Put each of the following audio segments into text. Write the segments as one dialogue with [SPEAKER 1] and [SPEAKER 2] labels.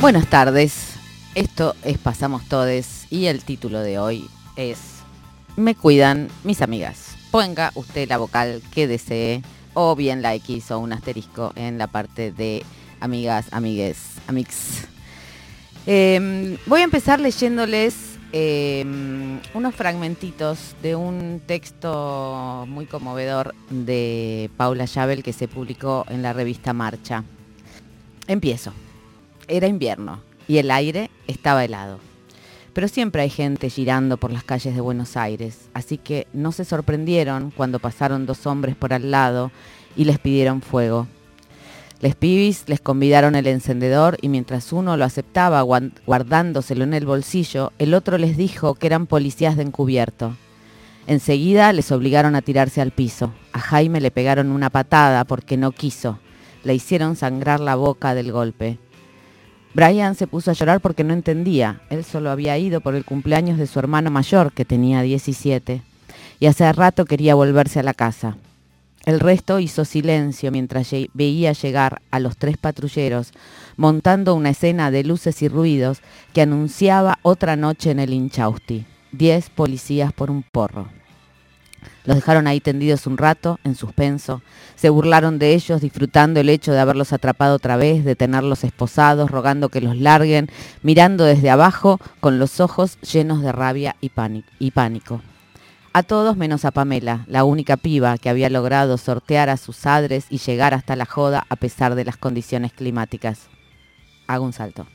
[SPEAKER 1] Buenas tardes. Esto es Pasamos Todes y el título de hoy es Me cuidan mis amigas. Ponga usted la vocal que desee o bien la X o un asterisco en la parte de amigas, amigues, amix. Em, voy a empezar leyéndoles em, unos fragmentitos de un texto muy conmovedor de Paula Yabel que se publicó en la revista Marcha. Empiezo. Era invierno y el aire estaba helado. Pero siempre hay gente girando por las calles de Buenos Aires, así que no se sorprendieron cuando pasaron dos hombres por al lado y les pidieron fuego. Les pibis les convidaron el encendedor y mientras uno lo aceptaba guardándoselo en el bolsillo, el otro les dijo que eran policías de encubierto. Enseguida les obligaron a tirarse al piso. A Jaime le pegaron una patada porque no quiso. Le hicieron sangrar la boca del golpe. Brian se puso a llorar porque no entendía. Él solo había ido por el cumpleaños de su hermano mayor, que tenía 17, y hace rato quería volverse a la casa. El resto hizo silencio mientras veía llegar a los tres patrulleros, montando una escena de luces y ruidos que anunciaba otra noche en el Inchausti. Diez policías por un porro. Los dejaron ahí tendidos un rato, en suspenso. Se burlaron de ellos, disfrutando el hecho de haberlos atrapado otra vez, de tenerlos esposados, rogando que los larguen, mirando desde abajo con los ojos llenos de rabia y pánico. A todos menos a Pamela, la única piba que había logrado sortear a sus padres y llegar hasta la joda a pesar de las condiciones climáticas. Hago un salto.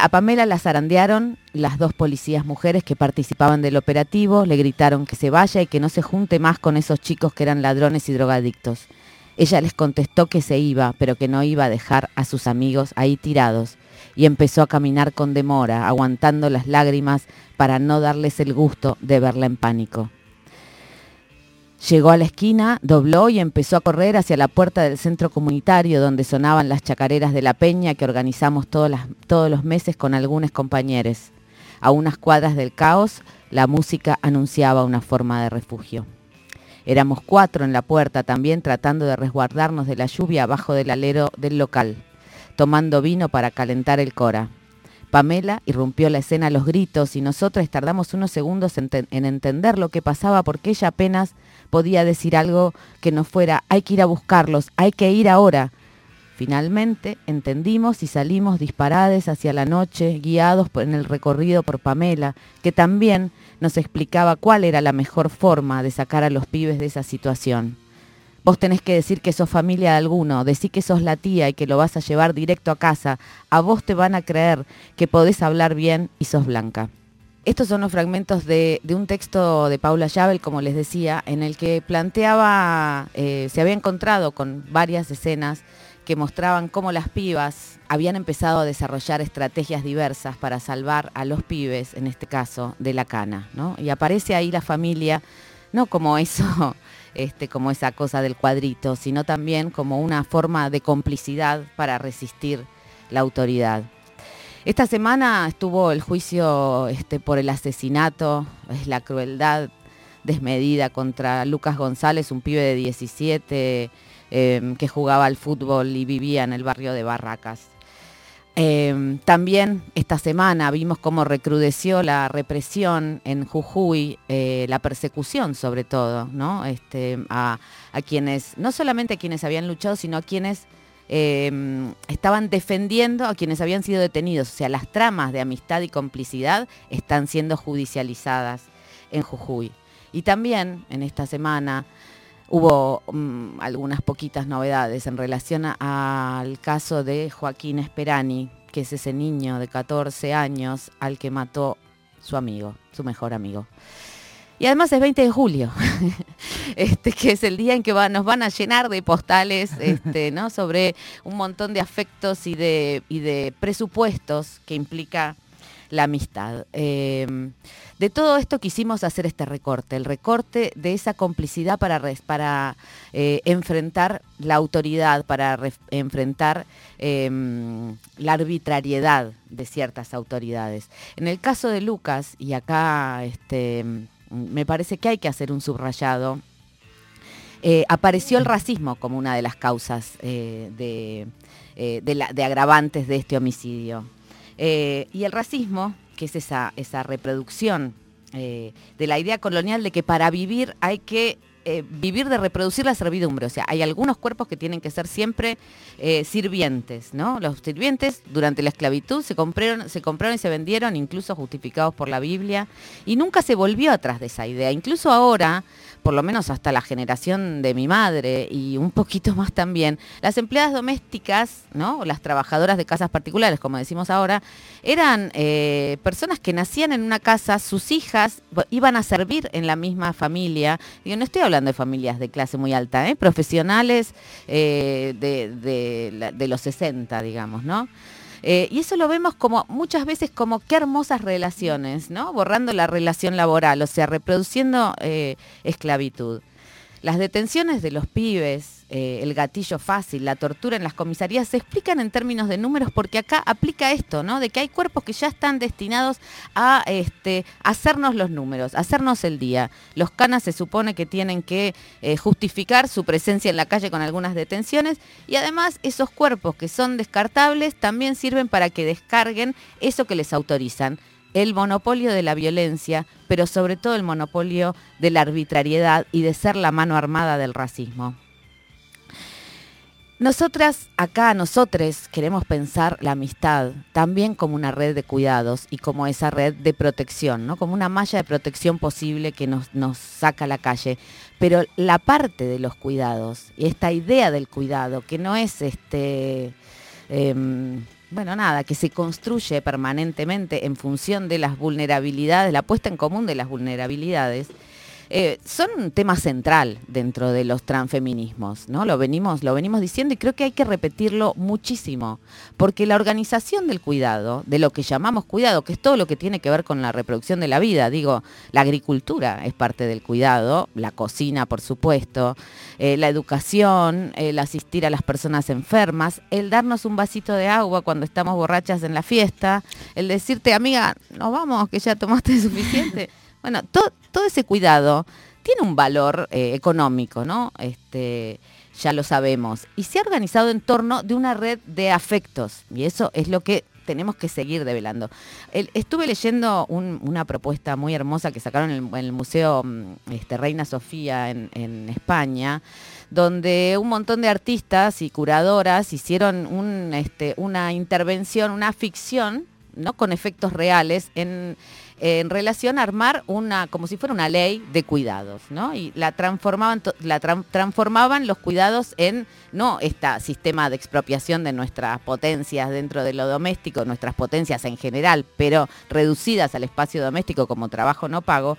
[SPEAKER 1] A Pamela la zarandearon las dos policías mujeres que participaban del operativo, le gritaron que se vaya y que no se junte más con esos chicos que eran ladrones y drogadictos. Ella les contestó que se iba, pero que no iba a dejar a sus amigos ahí tirados, y empezó a caminar con demora, aguantando las lágrimas para no darles el gusto de verla en pánico. Llegó a la esquina, dobló y empezó a correr hacia la puerta del centro comunitario donde sonaban las chacareras de la peña que organizamos todos, los meses con algunos compañeros. A unas cuadras del caos, la música anunciaba una forma de refugio. Éramos cuatro en la puerta también tratando de resguardarnos de la lluvia abajo del alero del local, tomando vino para calentar el cora. Pamela irrumpió la escena a los gritos y nosotros tardamos unos segundos en, en entender lo que pasaba porque ella apenas podía decir algo que no fuera, hay que ir a buscarlos, hay que ir ahora. Finalmente entendimos y salimos disparades hacia la noche, guiados en el recorrido por Pamela, que también nos explicaba cuál era la mejor forma de sacar a los pibes de esa situación. Vos tenés que decir que sos familia de alguno, decir que sos la tía y que lo vas a llevar directo a casa. A vos te van a creer que podés hablar bien y sos blanca. Estos son los fragmentos de, un texto de Paula Yabel, como les decía, en el que planteaba, eh, se había encontrado con varias escenas que mostraban cómo las pibas habían empezado a desarrollar estrategias diversas para salvar a los pibes, en este caso, de la cana. Y aparece ahí la familia, no como eso, este, como esa cosa del cuadrito, sino también como una forma de complicidad para resistir la autoridad. Esta semana estuvo el juicio este, por el asesinato, es la crueldad desmedida contra Lucas González, un pibe de 17 em, que jugaba al fútbol y vivía en el barrio de Barracas. Em, también esta semana vimos cómo recrudeció la represión en Jujuy, eh, la persecución sobre todo, ¿no? Este, a, a, quienes, no solamente a quienes habían luchado, sino a quienes Em, estaban defendiendo a quienes habían sido detenidos. O sea, las tramas de amistad y complicidad están siendo judicializadas en Jujuy. Y también en esta semana hubo mm, algunas poquitas novedades en relación al caso de Joaquín Esperani, que es ese niño de 14 años al que mató su amigo, su mejor amigo. Y además es 20 de julio, este, que es el día en que nos van a llenar de postales este, ¿no? sobre un montón de afectos y de, de presupuestos que implica la amistad. Em, de todo esto quisimos hacer este recorte, el recorte de esa complicidad para, para eh, enfrentar la autoridad, para enfrentar em, la arbitrariedad de ciertas autoridades. En el caso de Lucas, y acá este, me parece que hay que hacer un subrayado. Eh, apareció el racismo como una de las causas eh, eh, de, agravantes de este homicidio. Eh, y el racismo, que es esa, esa reproducción eh, de la idea colonial de que para vivir hay que eh, vivir de reproducir la servidumbre. O sea, hay algunos cuerpos que tienen que ser siempre eh, sirvientes, ¿no? Los sirvientes durante la esclavitud se compraron, se compraron y se vendieron, incluso justificados por la Biblia, y nunca se volvió atrás de esa idea. Incluso ahora, por lo menos hasta la generación de mi madre y un poquito más también, las empleadas domésticas, ¿no? las trabajadoras de casas particulares, como decimos ahora, eran eh, personas que nacían en una casa, sus hijas iban a servir en la misma familia. Yo no estoy hablando de familias de clase muy alta, ¿eh? profesionales eh, de, los 60, digamos, ¿no? Eh, y eso lo vemos como muchas veces como qué hermosas relaciones, ¿no? Borrando la relación laboral, o sea, reproduciendo esclavitud. Las detenciones de los pibes, eh, el gatillo fácil, la tortura en las comisarías se explican en términos de números porque acá aplica esto, ¿no? De que hay cuerpos que ya están destinados a este, hacernos los números, hacernos el día. Los canas se supone que tienen que eh, justificar su presencia en la calle con algunas detenciones y además esos cuerpos que son descartables también sirven para que descarguen eso que les autorizan el monopolio de la violencia, pero sobre todo el monopolio de la arbitrariedad y de ser la mano armada del racismo. Nosotras, acá, nosotros queremos pensar la amistad también como una red de cuidados y como esa red de protección, ¿no? Como una malla de protección posible que nos, nos saca a la calle. Pero la parte de los cuidados y esta idea del cuidado, que no es este. Em, bueno, nada, que se construye permanentemente en función de las vulnerabilidades, la puesta en común de las vulnerabilidades, eh, son un tema central dentro de los transfeminismos, ¿no? Lo venimos, lo venimos diciendo y creo que hay que repetirlo muchísimo, porque la organización del cuidado, de lo que llamamos cuidado, que es todo lo que tiene que ver con la reproducción de la vida, digo, la agricultura es parte del cuidado, la cocina, por supuesto, eh, la educación, el asistir a las personas enfermas, el darnos un vasito de agua cuando estamos borrachas en la fiesta, el decirte, amiga, nos vamos, que ya tomaste suficiente. Bueno, todo ese cuidado tiene un valor eh, económico, ¿no? Este, ya lo sabemos. Y se ha organizado en torno de una red de afectos. Y eso es lo que tenemos que seguir develando. estuve leyendo una propuesta muy hermosa que sacaron en el, Museo mm, este, Reina Sofía en, España, donde un montón de artistas y curadoras hicieron este, una intervención, una ficción, ¿no? con efectos reales en en relación a armar una, como si fuera una ley de cuidados, ¿no? Y la transformaban, la transformaban los cuidados en no este sistema de expropiación de nuestras potencias dentro de lo doméstico, nuestras potencias en general, pero reducidas al espacio doméstico como trabajo no pago.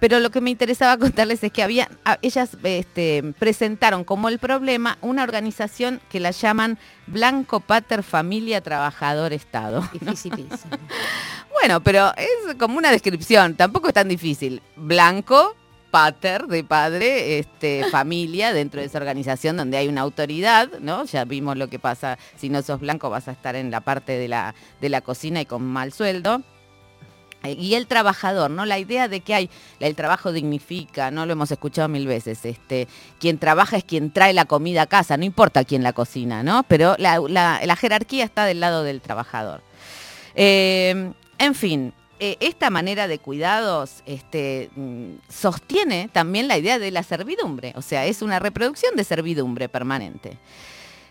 [SPEAKER 1] Pero lo que me interesaba contarles es que había, ellas este, presentaron como el problema una organización que la llaman Blanco Pater Familia Trabajador Estado. Bueno, pero es como una descripción, tampoco es tan difícil. Blanco, pater de padre, este, familia dentro de esa organización donde hay una autoridad, ¿no? Ya vimos lo que pasa, si no sos blanco vas a estar en la parte de la, de la cocina y con mal sueldo. Eh, y el trabajador, ¿no? La idea de que hay, el trabajo dignifica, ¿no? Lo hemos escuchado mil veces. Este, quien trabaja es quien trae la comida a casa, no importa quién la cocina, ¿no? Pero la, jerarquía está del lado del trabajador. Eh, en fin, eh, esta manera de cuidados este, mm, sostiene también la idea de la servidumbre, o sea, es una reproducción de servidumbre permanente.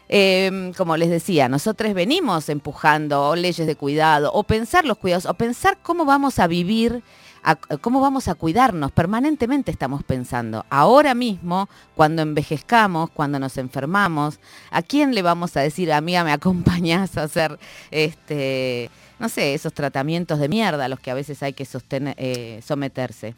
[SPEAKER 1] Em, como les decía, nosotros venimos empujando leyes de cuidado, o pensar los cuidados, o pensar cómo vamos a vivir, cómo vamos a cuidarnos. Permanentemente estamos pensando. Ahora mismo, cuando envejezcamos, cuando nos enfermamos, ¿a quién le vamos a decir, amiga, me acompañas a hacer este no sé, esos tratamientos de mierda a los que a veces hay que eh, someterse.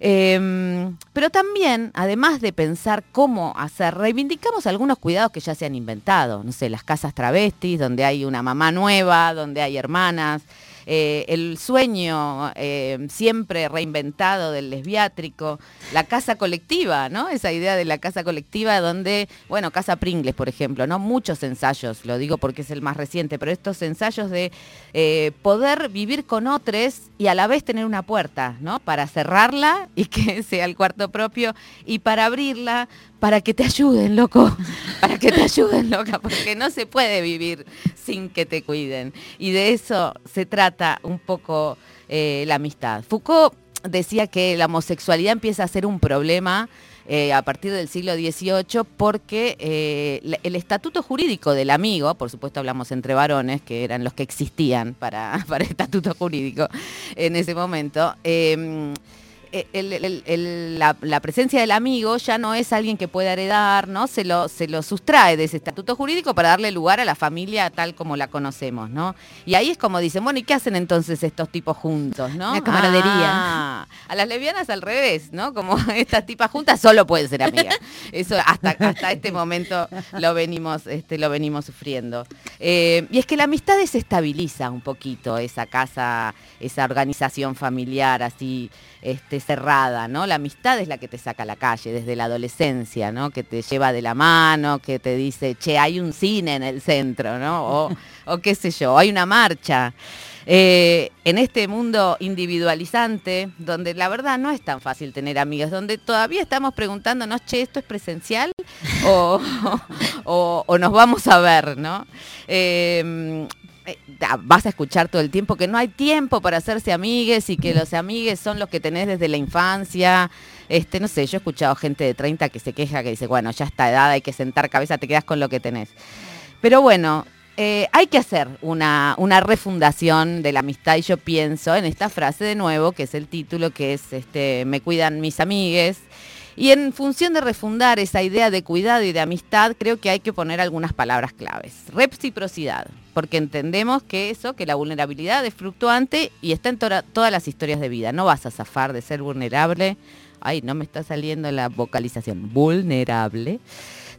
[SPEAKER 1] Em, pero también, además de pensar cómo hacer, reivindicamos algunos cuidados que ya se han inventado. No sé, las casas travestis, donde hay una mamá nueva, donde hay hermanas, eh, el sueño eh, siempre reinventado del lesbiátrico, la casa colectiva, ¿no? Esa idea de la casa colectiva donde, bueno, Casa Pringles, por ejemplo, ¿no? Muchos ensayos, lo digo porque es el más reciente, pero estos ensayos de eh, poder vivir con otros y a la vez tener una puerta, ¿no? Para cerrarla y que sea el cuarto propio y para abrirla para que te ayuden, loco, para que te ayuden, loca, porque no se puede vivir sin que te cuiden. Y de eso se trata un poco eh, la amistad. Foucault decía que la homosexualidad empieza a ser un problema eh, a partir del siglo XVIII porque eh, el estatuto jurídico del amigo, por supuesto hablamos entre varones, que eran los que existían para, para el estatuto jurídico en ese momento, eh, la, presencia del amigo ya no es alguien que pueda heredar, ¿no? Se lo, se lo sustrae de ese estatuto jurídico para darle lugar a la familia tal como la conocemos, ¿no? Y ahí es como dicen, bueno, ¿y qué hacen entonces estos tipos juntos, no?
[SPEAKER 2] La camaradería.
[SPEAKER 1] Ah, a las lesbianas al revés, ¿no? Como estas tipas juntas solo pueden ser amigas. Eso hasta, hasta este momento lo venimos, este, lo venimos sufriendo. Eh, y es que la amistad desestabiliza un poquito esa casa, esa organización familiar así este, cerrada, ¿no? La amistad es la que te saca a la calle desde la adolescencia, ¿no? Que te lleva de la mano, que te dice, che, hay un cine en el centro, ¿no? O, qué sé yo, hay una marcha. Eh, en este mundo individualizante, donde la verdad no es tan fácil tener amigos, donde todavía estamos preguntándonos, che, ¿esto es presencial? o, o, nos vamos a ver, ¿no? Eh, vas a escuchar todo el tiempo que no hay tiempo para hacerse amigues y que los amigues son los que tenés desde la infancia. Este, no sé, yo he escuchado gente de 30 que se queja, que dice, bueno, ya está edad, hay que sentar cabeza, te quedas con lo que tenés. Pero bueno, eh, hay que hacer una, una, refundación de la amistad y yo pienso en esta frase de nuevo, que es el título, que es este, Me cuidan mis amigues. Y en función de refundar esa idea de cuidado y de amistad, creo que hay que poner algunas palabras claves. Reciprocidad, porque entendemos que eso, que la vulnerabilidad es fluctuante y está en todas las historias de vida. No vas a zafar de ser vulnerable. Ay, no me está saliendo la vocalización. Vulnerable.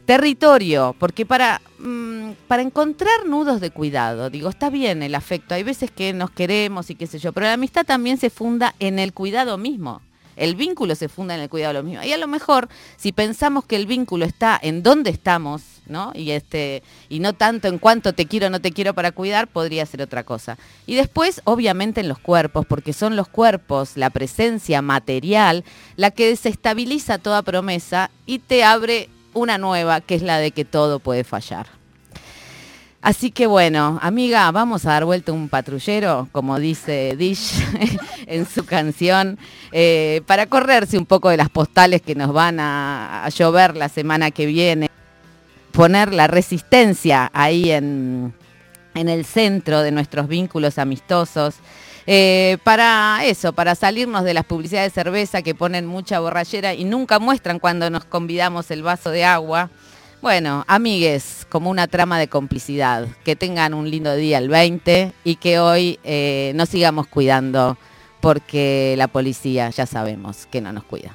[SPEAKER 1] Territorio, porque para, mm, para encontrar nudos de cuidado, digo, está bien el afecto, hay veces que nos queremos y qué sé yo, pero la amistad también se funda en el cuidado mismo. El vínculo se funda en el cuidado de los mismos. Y a lo mejor, si pensamos que el vínculo está en dónde estamos, ¿no? Y, este, y no tanto en cuánto te quiero o no te quiero para cuidar, podría ser otra cosa. Y después, obviamente, en los cuerpos, porque son los cuerpos, la presencia material, la que desestabiliza toda promesa y te abre una nueva, que es la de que todo puede fallar. Así que bueno, amiga, vamos a dar vuelta un patrullero, como dice Dish en su canción, eh, para correrse un poco de las postales que nos van a, llover la semana que viene. Poner la resistencia ahí en, el centro de nuestros vínculos amistosos. Eh, para eso, para salirnos de las publicidades de cerveza que ponen mucha borrachera y nunca muestran cuando nos convidamos el vaso de agua. Bueno, amigues, como una trama de complicidad. Que tengan un lindo día el 20 y que hoy eh, nos sigamos cuidando porque la policía ya sabemos que no nos cuida.